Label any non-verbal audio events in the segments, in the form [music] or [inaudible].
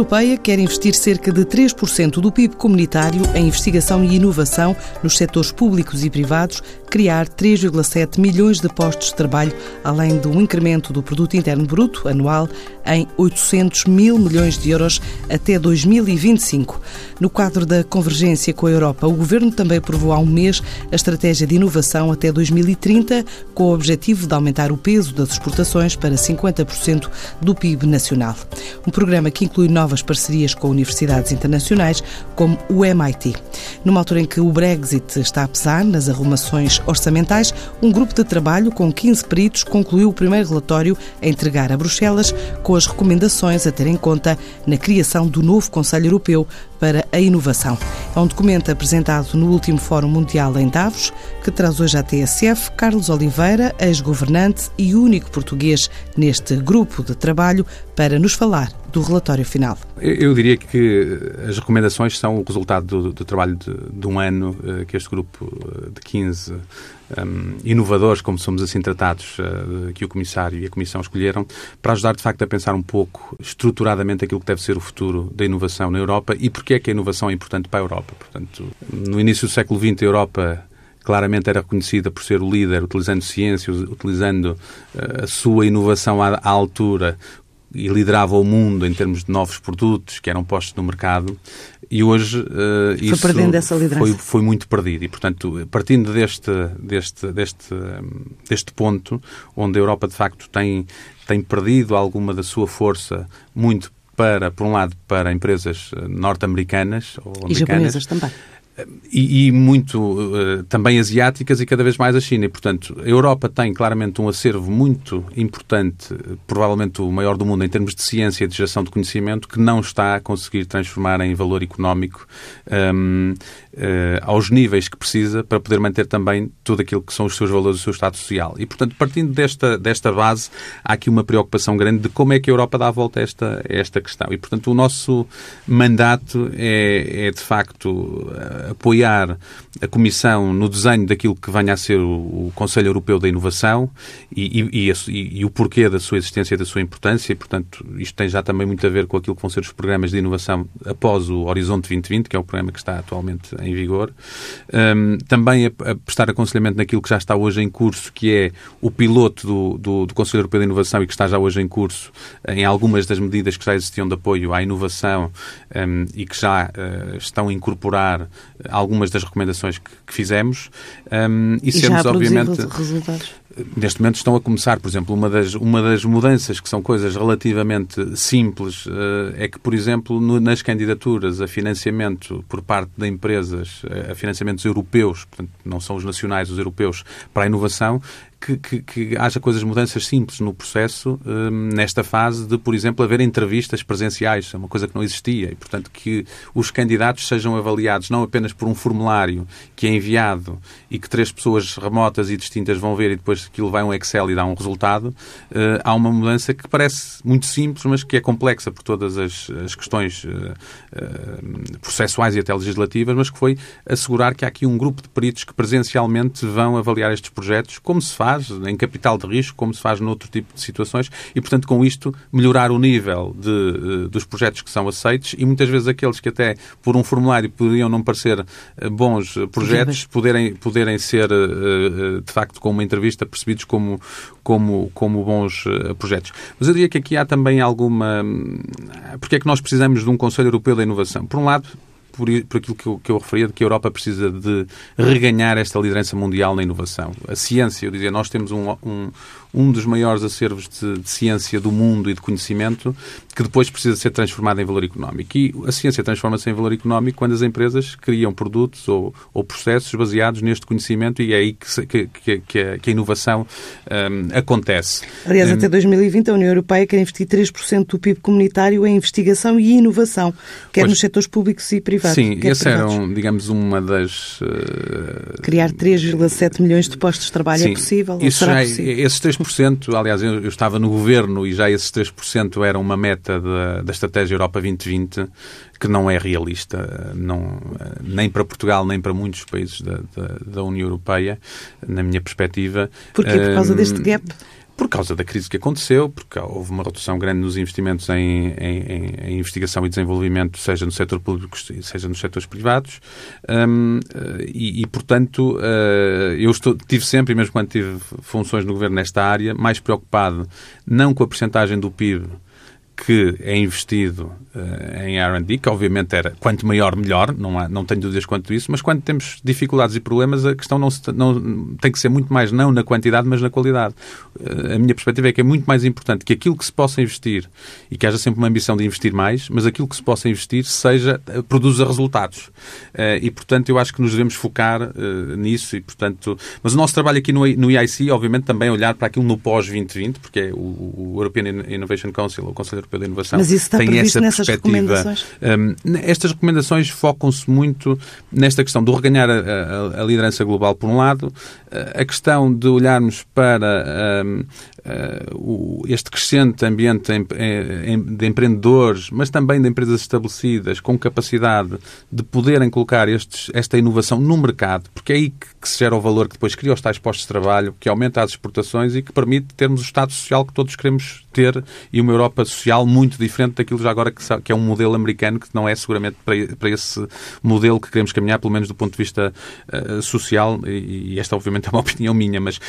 Europeia quer investir cerca de 3% do PIB comunitário em investigação e inovação nos setores públicos e privados, criar 3,7 milhões de postos de trabalho, além de um incremento do produto interno bruto anual em 800 mil milhões de euros até 2025. No quadro da convergência com a Europa, o governo também aprovou há um mês a estratégia de inovação até 2030, com o objetivo de aumentar o peso das exportações para 50% do PIB nacional. Um programa que inclui novas parcerias com universidades internacionais, como o MIT. Numa altura em que o Brexit está a pesar nas arrumações orçamentais, um grupo de trabalho com 15 peritos concluiu o primeiro relatório a entregar a Bruxelas com as recomendações a ter em conta na criação do novo Conselho Europeu para a Inovação. É um documento apresentado no último Fórum Mundial em Davos, que traz hoje à TSF Carlos Oliveira, ex-governante e único português neste grupo de trabalho, para nos falar do relatório final. Eu diria que as recomendações são o resultado do, do trabalho de, de, um ano eh, que este grupo eh, de 15 um, inovadores, como somos assim tratados, uh, que o Comissário e a Comissão escolheram, para ajudar de facto a pensar um pouco estruturadamente aquilo que deve ser o futuro da inovação na Europa e porque é que a inovação é importante para a Europa. Portanto, no início do século XX, a Europa claramente era reconhecida por ser o líder, utilizando ciência, utilizando uh, a sua inovação à, à altura, e liderava o mundo em termos de novos produtos que eram postos no mercado e hoje uh, foi isso perdendo essa liderança. Foi, foi muito perdido e portanto partindo deste deste deste deste ponto onde a Europa de facto tem tem perdido alguma da sua força muito para por um lado para empresas eh, norte-americanas ou e japonesas também e, e, muito uh, também asiáticas e cada vez mais a China. E, portanto, a Europa tem claramente um acervo muito importante, provavelmente o maior do mundo em termos de ciência e de geração de conhecimento, que não está a conseguir transformar em valor económico um, uh, aos níveis que precisa para poder manter também tudo aquilo que são os seus valores, o seu estado social. E, portanto, partindo desta, desta base, há aqui uma preocupação grande de como é que a Europa dá a volta a esta, a esta questão. E, portanto, o nosso mandato é, é de facto, apoiar a Comissão no desenho daquilo que venha a ser o, Conselho Europeu da Inovação e, e, e, e, o porquê da sua existência e da sua importância. E, portanto, isto tem já também muito a ver com aquilo que vão ser os programas de inovação após o Horizonte 2020, que é o programa que está atualmente em vigor. Um, também a, a, prestar aconselhamento naquilo que já está hoje em curso, que é o piloto do, do, do Conselho Europeu de Inovação e que está já hoje em curso em algumas das medidas que já existiam de apoio à inovação um, e que já uh, estão a incorporar algumas das recomendações que, que fizemos. Um, e, e sendo obviamente. Resultados neste momento estão a começar, por exemplo, uma das, uma das mudanças que são coisas relativamente simples uh, é que, por exemplo, no, nas candidaturas a financiamento por parte de empresas, a financiamentos europeus, portanto, não são os nacionais, os europeus, para a inovação, que, que, que, haja coisas, mudanças simples no processo, um, nesta fase de, por exemplo, haver entrevistas presenciais, é uma coisa que não existia, e, portanto, que os candidatos sejam avaliados não apenas por um formulário que é enviado e que três pessoas remotas e distintas vão ver e depois aquilo vai um Excel e dá um resultado, uh, há uma mudança que parece muito simples, mas que é complexa por todas as, as questões uh, uh, processuais e até legislativas, mas que foi assegurar que há aqui um grupo de peritos que presencialmente vão avaliar estes projetos, como se faz faz em capital de risco, como se faz noutro tipo de situações, e, portanto, com isto, melhorar o nível de, eh, dos projetos que são aceitos e muitas vezes aqueles que até por um formulário poderiam não parecer eh, bons projetos, poderem, poderem ser, eh, de facto, com uma entrevista, percebidos como, como, como bons projetos. Mas eu diria que aqui há também alguma. Hum, porque é que nós precisamos de um Conselho Europeu da Inovação? Por um lado, por, por aquilo que eu, que eu referia, de que a Europa precisa de reganhar esta liderança mundial na inovação. A ciência, eu dizia, nós temos um, um, um dos maiores acervos de, de, ciência do mundo e de conhecimento que depois precisa ser transformado em valor económico. E a ciência transforma-se em valor económico quando as empresas criam produtos ou, ou processos baseados neste conhecimento e é aí que, que, que, a, que a, inovação um, acontece. Aliás, um, até 2020 a União Europeia quer investir 3% do PIB comunitário em investigação e inovação, quer pois, nos setores públicos e privados. Sim, esse era, digamos, uma das... Uh, Criar 3,7 milhões de postos de trabalho é sim, é possível? Isso já, possível? Esses 3 3%, aliás, eu, eu, estava no governo e já esses 3% eram uma meta da, da Estratégia Europa 2020 que não é realista, não, nem para Portugal, nem para muitos países da, da, da União Europeia, na minha perspectiva. Porquê? Por causa deste gap? Por causa da crise que aconteceu, porque houve uma redução grande nos investimentos em, em, em investigação e desenvolvimento, seja no setor público, seja nos setores privados, um, e, e, portanto, uh, eu estou, tive sempre, mesmo quando tive funções no governo nesta área, mais preocupado não com a percentagem do PIB que é investido uh, em R&D, que obviamente era quanto maior melhor, não, há, não tenho dúvidas quanto isso, mas quando temos dificuldades e problemas, a questão não, se, não tem que ser muito mais não na quantidade, mas na qualidade. Uh, a minha perspectiva é que é muito mais importante que aquilo que se possa investir e que haja sempre uma ambição de investir mais, mas aquilo que se possa investir seja uh, produza resultados. e portanto eu acho que nos devemos focar nisso e portanto, mas o nosso trabalho aqui no, no EIC, obviamente também é olhar para aquilo no pós 2020, porque é o, o European Innovation Council, o Conselho Europeu da Inovação Mas isso está tem essa nessas recomendações? Um, estas recomendações focam-se muito nesta questão do reganhar a, a, a, liderança global, por um lado, a questão de olharmos para um, uh, este crescente ambiente de empreendedores, mas também de empresas estabelecidas com capacidade de poderem colocar estes, esta inovação no mercado, porque é aí que, que, se gera o valor que depois cria os tais postos de trabalho, que aumenta as exportações e que permite termos o Estado social que todos queremos ter e uma Europa social muito diferente daquilo já agora que, é um modelo americano que não é seguramente para, esse modelo que queremos caminhar, pelo menos do ponto de vista uh, social, e, e, esta obviamente [laughs] é uma opinião minha, mas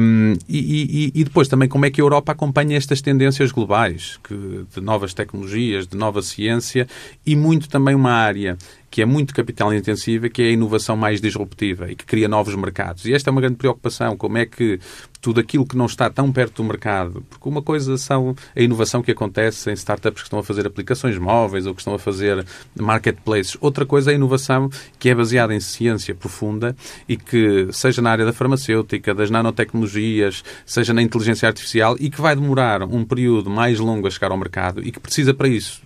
um, e, e, e depois também como é que a Europa acompanha estas tendências globais, que, de novas tecnologias, de nova ciência e muito também uma área que é muito capital intensiva, que é a inovação mais disruptiva e que cria novos mercados. E esta é uma grande preocupação, como é que tudo aquilo que não está tão perto do mercado, porque uma coisa são a inovação que acontece em startups que estão a fazer aplicações móveis ou que estão a fazer marketplaces. Outra coisa é a inovação que é baseada em ciência profunda e que, seja na área da farmacêutica, das nanotecnologias, seja na inteligência artificial e que vai demorar um período mais longo a chegar ao mercado e que precisa para isso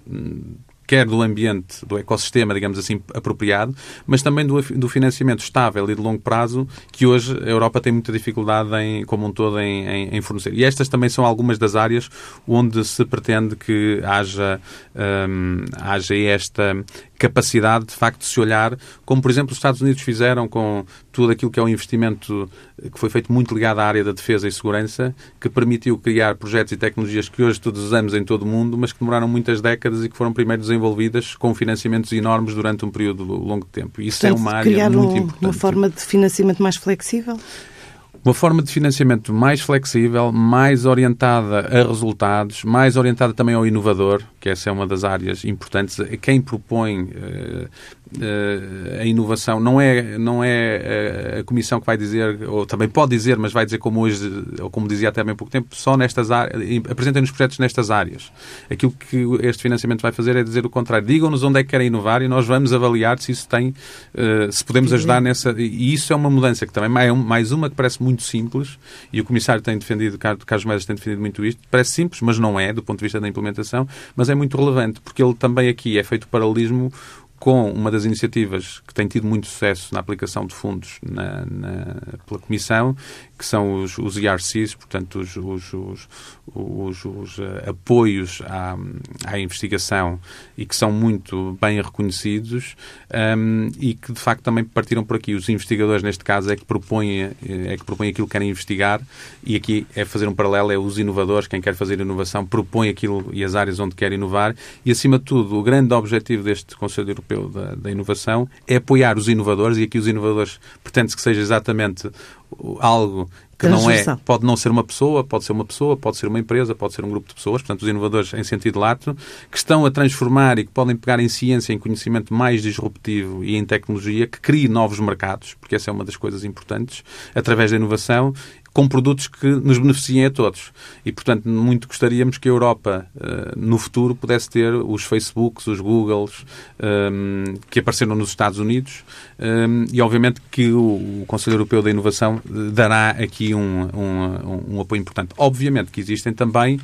quer do ambiente, do ecossistema, digamos assim, apropriado, mas também do, do financiamento estável e de longo prazo, que hoje a Europa tem muita dificuldade, em, como um todo, em, em, em fornecer. E estas também são algumas das áreas onde se pretende que haja, hum, haja esta capacidade, de facto, de se olhar, como, por exemplo, os Estados Unidos fizeram com tudo aquilo que é um investimento que foi feito muito ligado à área da defesa e segurança, que permitiu criar projetos e tecnologias que hoje todos usamos em todo o mundo, mas que demoraram muitas décadas e que foram primeiro desenvolvidas com financiamentos enormes durante um período longo de tempo. Isso é Portanto, é uma área muito um, importante. uma forma de financiamento mais flexível? Uma forma de financiamento mais flexível, mais orientada a resultados, mais orientada também ao inovador, que essa é uma das áreas importantes. Quem propõe uh, a inovação não é, não é a Comissão que vai dizer, ou também pode dizer, mas vai dizer como hoje, ou como dizia até há bem pouco tempo, só nestas áreas, apresentem-nos projetos nestas áreas. Aquilo que este financiamento vai fazer é dizer o contrário. Digam-nos onde é que querem inovar e nós vamos avaliar se isso tem, uh, se podemos ajudar nessa. E isso é uma mudança que também é mais uma que parece muito simples, e o Comissário tem defendido, Carlos Moedas tem defendido muito isto, parece simples, mas não é, do ponto de vista da implementação, mas é muito relevante, porque ele também aqui é feito paralelismo com uma das iniciativas que tem tido muito sucesso na aplicação de fundos na, na, pela Comissão, que são os, os ERCs, portanto, os, os, os, uh, apoios à, à, investigação e que são muito bem reconhecidos um, e que, de facto, também partiram por aqui. Os investigadores, neste caso, é que propõem, é que propõem aquilo que querem investigar e aqui é fazer um paralelo, é os inovadores, quem quer fazer inovação, propõe aquilo e as áreas onde quer inovar e, acima de tudo, o grande objetivo deste Conselho Europeu da, da Inovação é apoiar os inovadores e aqui os inovadores pretende-se que seja exatamente algo que não é, pode não ser uma pessoa, pode ser uma pessoa, pode ser uma empresa, pode ser um grupo de pessoas, portanto, os inovadores em sentido lato, que estão a transformar e que podem pegar em ciência, em conhecimento mais disruptivo e em tecnologia, que crie novos mercados, porque essa é uma das coisas importantes, através da inovação com produtos que nos beneficiem a todos. E, portanto, muito gostaríamos que a Europa, uh, no futuro, pudesse ter os Facebooks, os Googles, ehm, que apareceram nos Estados Unidos, ehm, e, obviamente, que o, Conselho Europeu da Inovação dará aqui um, um, um apoio importante. Obviamente que existem também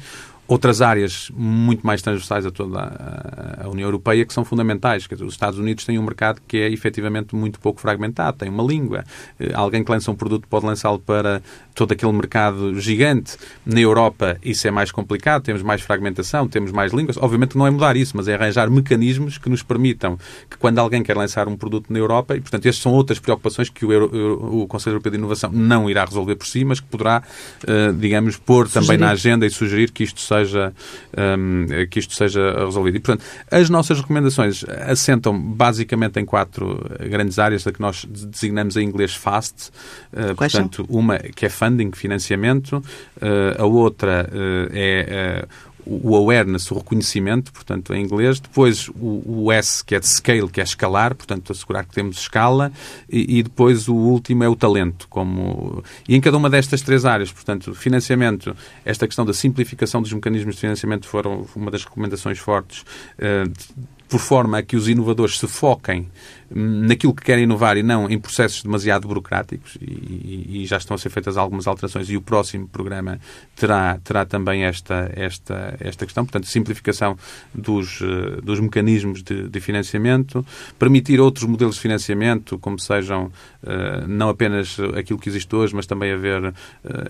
outras áreas muito mais transversais a toda a, União Europeia que são fundamentais. Dizer, os Estados Unidos têm um mercado que é efetivamente muito pouco fragmentado, tem uma língua. Eh, alguém que lança um produto pode lançá-lo para todo aquele mercado gigante. Na Europa isso é mais complicado, temos mais fragmentação, temos mais línguas. Obviamente não é mudar isso, mas é arranjar mecanismos que nos permitam que quando alguém quer lançar um produto na Europa, e portanto estas são outras preocupações que o, Euro, o Conselho Europeu de Inovação não irá resolver por si, mas que poderá, uh, digamos, pôr sugerir. também na agenda e sugerir que isto seja, um, que isto seja resolvido. E, portanto, as nossas recomendações assentam basicamente em quatro grandes áreas, da que nós designamos em inglês FAST. Uh, portanto, são? uma que é funding, financiamento, uh, a outra é o awareness, o reconhecimento, portanto, em inglês. Depois o, o, S, que é de scale, que é escalar, portanto, assegurar que temos escala. E, e, depois o último é o talento. Como... E em cada uma destas três áreas, portanto, financiamento, esta questão da simplificação dos mecanismos de financiamento foram uma das recomendações fortes. Uh, por forma a que os inovadores se foquem naquilo que querem inovar e não em processos demasiado burocráticos e, e, já estão a ser feitas algumas alterações e o próximo programa terá, terá também esta, esta, esta questão, portanto, simplificação dos, eh, dos mecanismos de, de financiamento, permitir outros modelos de financiamento, como sejam uh, não apenas aquilo que existe hoje, mas também haver uh,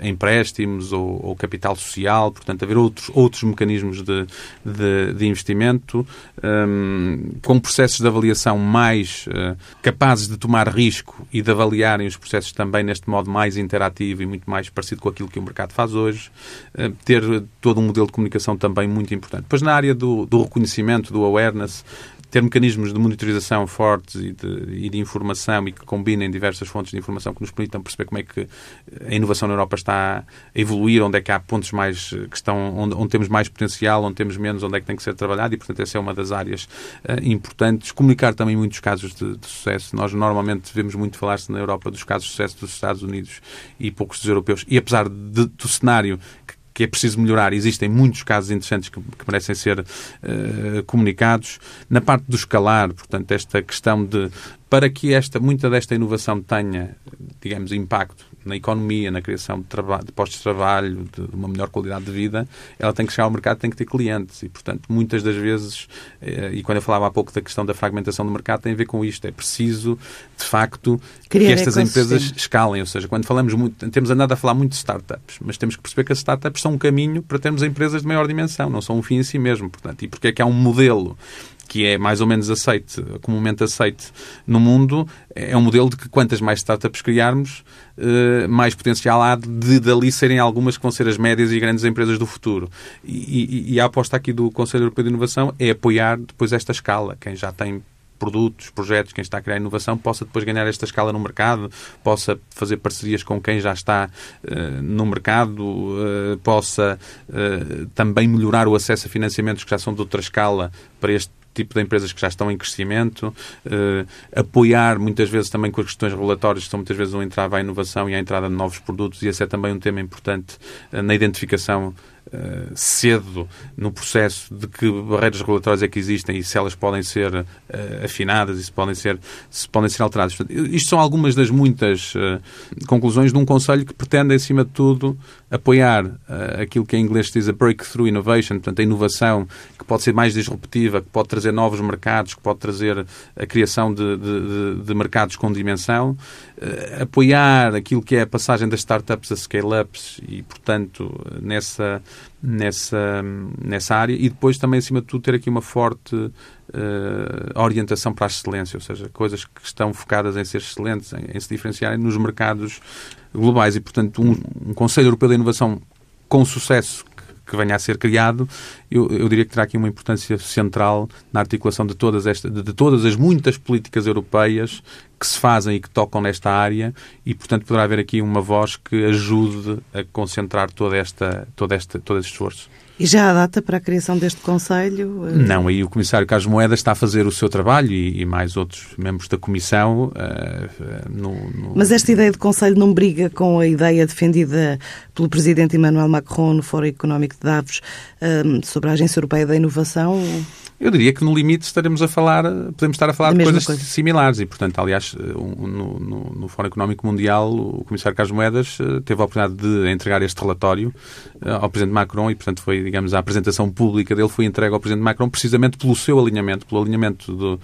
empréstimos ou, ou, capital social, portanto, haver outros, outros mecanismos de, de, de investimento, um, com processos de avaliação mais uh, capazes de tomar risco e de avaliarem os processos também neste modo mais interativo e muito mais parecido com aquilo que o mercado faz hoje, uh, ter todo um modelo de comunicação também muito importante. Depois, na área do, do reconhecimento, do awareness, ter mecanismos de monitorização fortes e de, e de, informação e que combinem diversas fontes de informação que nos permitam perceber como é que a inovação na Europa está a evoluir, onde é que há pontos mais que estão, onde, onde temos mais potencial, onde temos menos, onde é que tem que ser trabalhado e, portanto, essa é uma das áreas uh, importantes. Comunicar também muitos casos de, de sucesso. Nós normalmente vemos muito falar-se na Europa dos casos de sucesso dos Estados Unidos e poucos dos europeus. E apesar de, do cenário que que é preciso melhorar. Existem muitos casos interessantes que, que merecem ser uh, comunicados. Na parte do escalar, portanto, esta questão de para que esta, muita desta inovação tenha, digamos, impacto na economia, na criação de, de postos de trabalho, de, uma melhor qualidade de vida, ela tem que chegar ao mercado, tem que ter clientes. E, portanto, muitas das vezes, eh, e quando eu falava há pouco da questão da fragmentação do mercado, tem a ver com isto. É preciso, de facto, Criar que estas empresas escalem. Ou seja, quando falamos muito, temos andado a falar muito de startups, mas temos que perceber que as startups são um caminho para termos empresas de maior dimensão, não são um fim em si mesmo. Portanto, e porque é que há um modelo que é mais ou menos aceite, comumente aceite no mundo, é um modelo de que quantas mais startups criarmos, eh, mais potencial há de dali serem algumas que vão ser as médias e grandes empresas do futuro. E, e, a aposta aqui do Conselho Europeu de Inovação é apoiar depois esta escala. Quem já tem produtos, projetos, quem está a criar inovação, possa depois ganhar esta escala no mercado, possa fazer parcerias com quem já está uh, no mercado, uh, possa uh, também melhorar o acesso a financiamentos que já são de outra escala para este tipo de empresas que já estão em crescimento, uh, apoiar muitas vezes também com as questões regulatórias, que são muitas vezes um entrave à inovação e à entrada de novos produtos, e esse é também um tema importante uh, na identificação Uh, cedo no processo de que barreiras regulatórias é que existem e se elas podem ser uh, afinadas e se podem ser, se podem ser alteradas. Portanto, isto são algumas das muitas uh, conclusões de um Conselho que pretende, acima de tudo, apoiar aquilo que em inglês se diz a breakthrough innovation, portanto, a inovação que pode ser mais disruptiva, que pode trazer novos mercados, que pode trazer a criação de, de, de mercados com dimensão, apoiar aquilo que é a passagem das startups a scale-ups e, portanto, nessa nessa, nessa área e depois também, acima de tudo, ter aqui uma forte uh, orientação para a excelência, ou seja, coisas que estão focadas em ser excelentes, em, em se diferenciarem nos mercados globais e, portanto, um, um Conselho Europeu de Inovação com sucesso que venha a ser criado, eu, eu, diria que terá aqui uma importância central na articulação de todas, esta, de, de todas as muitas políticas europeias que se fazem e que tocam nesta área e, portanto, poderá haver aqui uma voz que ajude a concentrar toda esta, toda esta, todo este esforço. E já há data para a criação deste Conselho? Não, aí o Comissário Carlos Moedas está a fazer o seu trabalho e, e mais outros membros da Comissão. Uh, no, no... Mas esta ideia de Conselho não briga com a ideia defendida pelo Presidente Emmanuel Macron no Fórum Económico de Davos uh, sobre a Agência Europeia da Inovação? Eu diria que no limite estaremos a falar, podemos estar a falar de coisas coisa. similares e, portanto, aliás, aliás, no, no, no Fórum Económico Mundial, o Comissário Carlos Moedas teve a oportunidade de entregar este relatório ao Presidente Macron e, portanto, foi, digamos, a apresentação pública dele foi entregue ao Presidente Macron precisamente pelo seu alinhamento, pelo alinhamento do,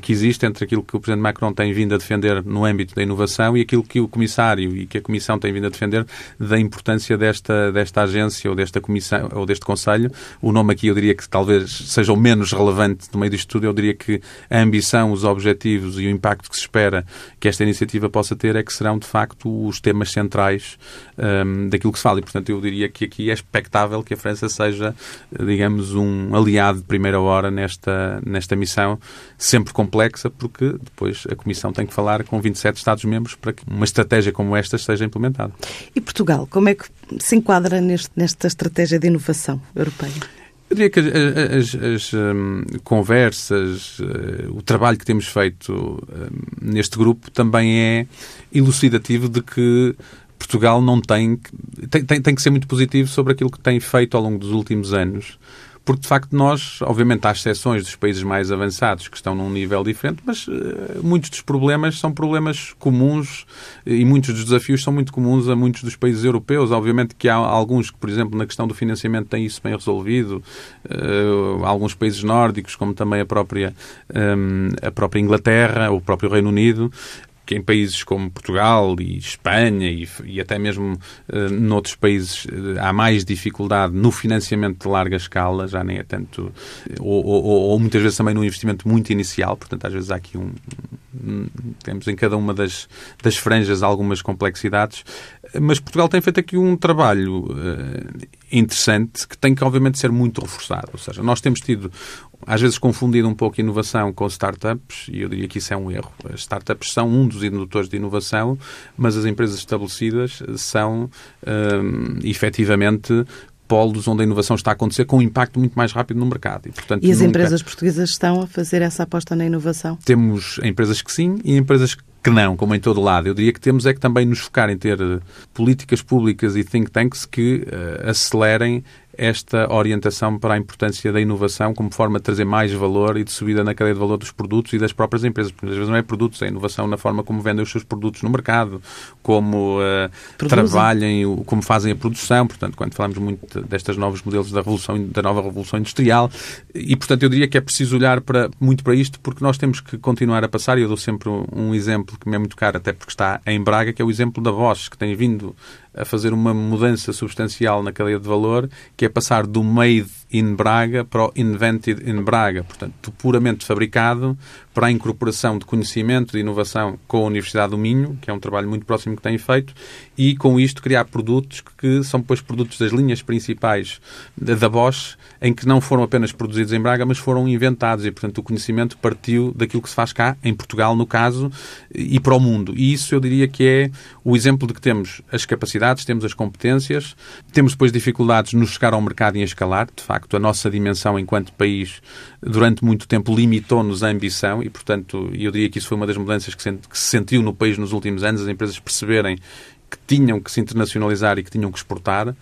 que existe entre aquilo que o Presidente Macron tem vindo a defender no âmbito da inovação e aquilo que o Comissário e que a Comissão tem vindo a defender da importância desta, desta agência ou desta Comissão ou deste Conselho. O nome aqui eu diria que talvez seja o menos relevante no meio disto tudo. Eu diria que a ambição, os objetivos e o impacto que se espera que esta iniciativa possa ter é que serão, de facto, os temas centrais um, daquilo que se fala. E, portanto, eu diria que aqui é expectável que a França seja, digamos, um aliado de primeira hora nesta, nesta missão, sempre complexa, porque depois a Comissão tem que falar com 27 Estados-membros para que uma estratégia como esta seja implementada. E Portugal, como é que se enquadra neste, nesta estratégia de inovação europeia? Eu diria que as, as, as um, conversas, uh, o trabalho que temos feito um, neste grupo também é elucidativo de que Portugal não tem, tem, tem, tem que ser muito positivo sobre aquilo que tem feito ao longo dos últimos anos porque de facto nós, obviamente, há exceções dos países mais avançados que estão num nível diferente, mas uh, muitos dos problemas são problemas comuns e muitos dos desafios são muito comuns a muitos dos países europeus. Obviamente que há alguns que, por exemplo, na questão do financiamento têm isso bem resolvido, uh, alguns países nórdicos, como também a própria, um, a própria Inglaterra, o próprio Reino Unido, que em países como Portugal e Espanha e, e até mesmo uh, noutros países uh, há mais dificuldade no financiamento de larga escala, já nem é tanto, ou, ou, ou, muitas vezes também no investimento muito inicial, portanto às vezes há aqui um, um temos em cada uma das, das franjas algumas complexidades, mas Portugal tem feito aqui um trabalho uh, interessante que tem que obviamente ser muito reforçado, ou seja, nós temos tido às vezes confundido um pouco inovação com startups, e eu diria que isso é um erro. As startups são um dos indutores de inovação, mas as empresas estabelecidas são, um, efetivamente, polos onde a inovação está a acontecer com um impacto muito mais rápido no mercado. E, portanto, e as nunca... empresas portuguesas estão a fazer essa aposta na inovação? Temos empresas que sim e empresas que não, como em todo lado. Eu diria que temos é que também nos focar em ter políticas públicas e think tanks que uh, acelerem esta orientação para a importância da inovação como forma de trazer mais valor e de subida na cadeia de valor dos produtos e das próprias empresas. Porque às vezes não é produtos, é inovação na forma como vendem os seus produtos no mercado, como uh, trabalhem, como fazem a produção. Portanto, quando falamos muito destes novos modelos da, revolução, da nova revolução industrial, e portanto eu diria que é preciso olhar para, muito para isto porque nós temos que continuar a passar, e eu dou sempre um exemplo que me é muito caro, até porque está em Braga, que é o exemplo da Bosch, que tem vindo a fazer uma mudança substancial na cadeia de valor, que é passar do made in Braga para o invented in Braga, portanto, puramente fabricado para a incorporação de conhecimento, de inovação com a Universidade do Minho, que é um trabalho muito próximo que têm feito, e com isto criar produtos que são depois produtos das linhas principais da Bosch, em que não foram apenas produzidos em Braga, mas foram inventados, e portanto o conhecimento partiu daquilo que se faz cá, em Portugal no caso, e para o mundo. E isso eu diria que é o exemplo de que temos as capacidades, temos as competências, temos depois dificuldades no chegar ao mercado e em escalar, de facto a nossa dimensão enquanto país durante muito tempo limitou-nos a ambição, e, portanto, eu diria que isso foi uma das mudanças que se, que se sentiu no país nos últimos anos, as empresas perceberem que tinham que se internacionalizar e que tinham que exportar,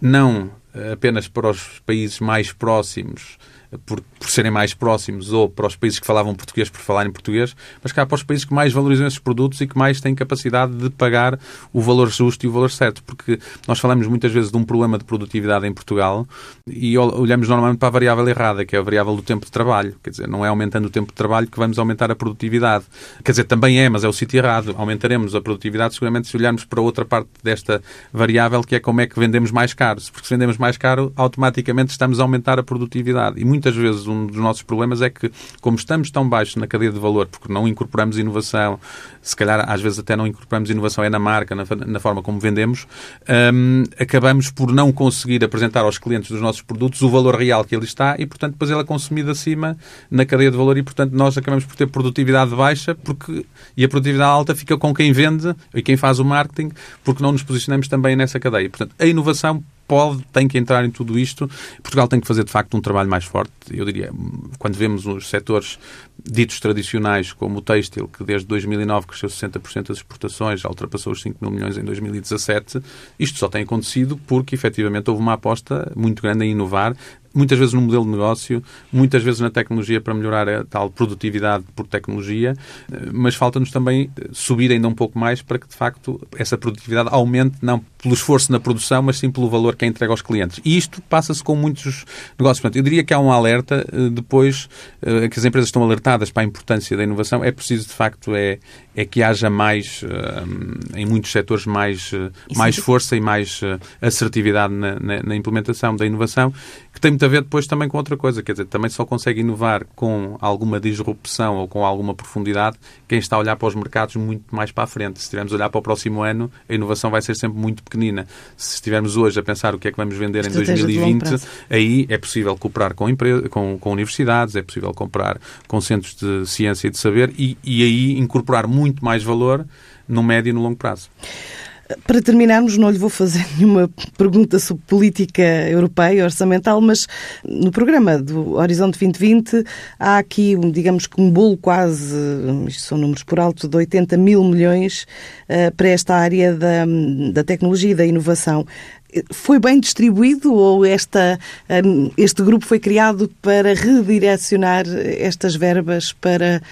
não apenas para os países mais próximos por, por, serem mais próximos ou para os países que falavam português por falarem português, mas cá para os países que mais valorizam esses produtos e que mais têm capacidade de pagar o valor justo e o valor certo. Porque nós falamos muitas vezes de um problema de produtividade em Portugal e olhamos normalmente para a variável errada, que é a variável do tempo de trabalho. Quer dizer, não é aumentando o tempo de trabalho que vamos aumentar a produtividade. Quer dizer, também é, mas é o sítio errado. Aumentaremos a produtividade seguramente se olharmos para outra parte desta variável, que é como é que vendemos mais caro. Porque se vendemos mais caro, automaticamente estamos a aumentar a produtividade. E muitas vezes um dos nossos problemas é que, como estamos tão baixos na cadeia de valor, porque não incorporamos inovação, se calhar às vezes até não incorporamos inovação, é na marca, na, na forma como vendemos, um, acabamos por não conseguir apresentar aos clientes dos nossos produtos o valor real que ele está e, portanto, depois ele é consumido acima na cadeia de valor e, portanto, nós acabamos por ter produtividade baixa porque, e a produtividade alta fica com quem vende e quem faz o marketing, porque não nos posicionamos também nessa cadeia. Portanto, a inovação pode, tem que entrar em tudo isto. Portugal tem que fazer, de facto, um trabalho mais forte. Eu diria, quando vemos os setores ditos tradicionais, como o têxtil, que desde 2009 cresceu 60% das exportações, já ultrapassou os 5 mil milhões em 2017, isto só tem acontecido porque, efetivamente, houve uma aposta muito grande em inovar muitas vezes no modelo de negócio, muitas vezes na tecnologia para melhorar a tal produtividade por tecnologia, mas falta-nos também subir ainda um pouco mais para que, de facto, essa produtividade aumente, não pelo esforço na produção, mas sim pelo valor que é entregue aos clientes. E isto passa-se com muitos negócios. Portanto, eu diria que há um alerta, eh, depois eh, que as empresas estão alertadas para a importância da inovação, é preciso, de facto, é, é que haja mais, em muitos setores, mais, mais força e mais assertividade na, na, na implementação da inovação, que tem muito a ver depois também com outra coisa, quer dizer, também só consegue inovar com alguma disrupção ou com alguma profundidade quem está a olhar para os mercados muito mais para a frente. Se estivermos a olhar para o próximo ano, a inovação vai ser sempre muito pequenina. Se estivermos hoje a pensar o que é que vamos vender Estratégia em 2020, aí é possível cooperar com, empresa, com, com universidades, é possível comprar com centros de ciência e de saber e, e aí incorporar muito mais valor no médio e no longo prazo. Para terminarmos, não lhe vou fazer [laughs] nenhuma pergunta sobre política europeia, orçamental, mas no programa do Horizonte 2020 há aqui, digamos que um bolo quase, isto são números por alto, de 80 mil milhões uh, para esta área da, da tecnologia e da inovação. Foi bem distribuído ou esta, eh, este grupo foi criado para redirecionar estas verbas para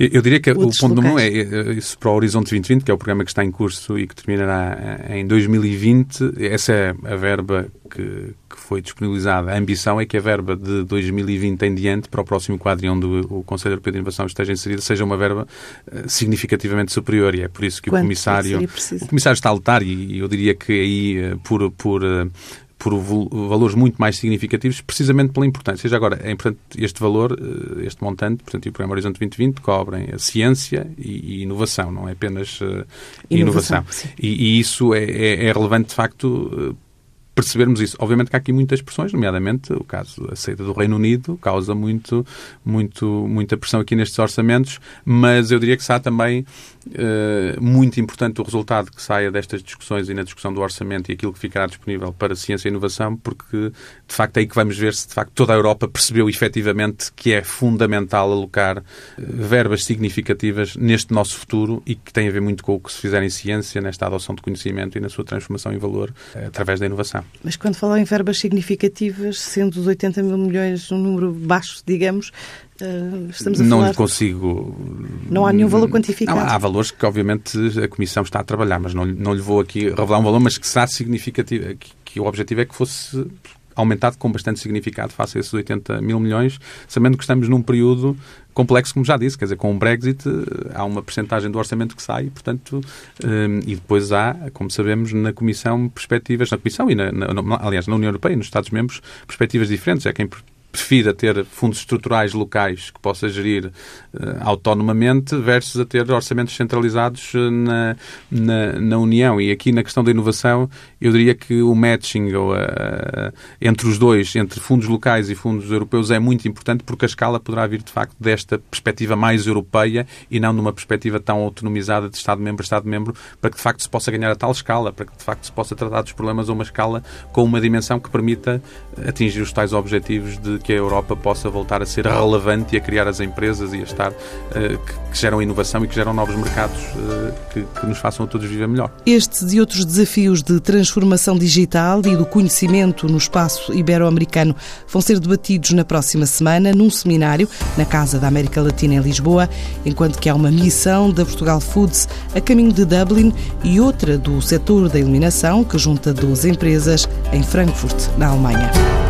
eu diria que o ponto número um é, é isso para o Horizonte 2020, que é o programa que está em curso e que terminará em 2020. Essa é a verba que, que foi disponibilizada. A ambição é que a verba de 2020 em diante, para o próximo quadro onde o Conselho Europeu de Inovação esteja inserida, seja uma verba eh, significativamente superior. E é por isso que Quanto o Comissário, o Comissário está a lutar e eu diria que aí, eh, por, por eh, por valores muito mais significativos, precisamente pela importância. Já agora, é importante este valor, este montante, portanto, e o Programa Horizonte 2020 cobrem a ciência e, inovação, não é apenas inovação. inovação. E, e, isso é, é, é relevante, de facto, percebermos isso. Obviamente que há aqui muitas pressões, nomeadamente o caso da saída do Reino Unido, causa muito, muito, muita pressão aqui nestes orçamentos, mas eu diria que há também uh, muito importante o resultado que saia destas discussões e na discussão do orçamento e aquilo que ficará disponível para ciência e inovação, porque de facto é aí que vamos ver se de facto toda a Europa percebeu efetivamente que é fundamental alocar uh, verbas significativas neste nosso futuro e que tem a ver muito com o que se fizer em ciência, nesta adoção de conhecimento e na sua transformação em valor uh, através da inovação. Mas quando fala em verbas significativas, sendo os 80 mil milhões um número baixo, digamos, eh, estamos a não falar... consigo... Não há nenhum valor quantificado? Não, há valores que, obviamente, a Comissão está a trabalhar, mas não, não lhe vou aqui revelar um valor, mas que será significativo, que, que o objetivo é que fosse aumentado com bastante significado face a esses 80 mil milhões, sabendo que estamos num período complexo, como já disse, quer dizer, com o Brexit eh, há uma percentagem do orçamento que sai, portanto, um, e depois há, como sabemos, na Comissão perspectivas, na Comissão e, na, na, aliás, na União Europeia e nos Estados-membros, perspectivas diferentes. É quem prefira ter fundos estruturais locais que possa gerir uh, autonomamente versus a ter orçamentos centralizados uh, na, na, na, União. E aqui na questão da inovação, eu diria que o matching ou, uh, entre os dois, entre fundos locais e fundos europeus, é muito importante porque a escala poderá vir, de facto, desta perspectiva mais europeia e não numa perspectiva tão autonomizada de Estado-membro a Estado-membro, para que, de facto, se possa ganhar a tal escala, para que, de facto, se possa tratar dos problemas a uma escala com uma dimensão que permita atingir os tais objetivos de que a Europa possa voltar a ser relevante e a criar as empresas e a estar, uh, que, que, geram inovação e que geram novos mercados uh, que, que, nos façam a todos viver melhor. Estes e outros desafios de transformação digital e do conhecimento no espaço ibero-americano vão ser debatidos na próxima semana num seminário na Casa da América Latina em Lisboa, enquanto que há uma missão da Portugal Foods a caminho de Dublin e outra do setor da iluminação que junta 12 empresas em Frankfurt, na Alemanha.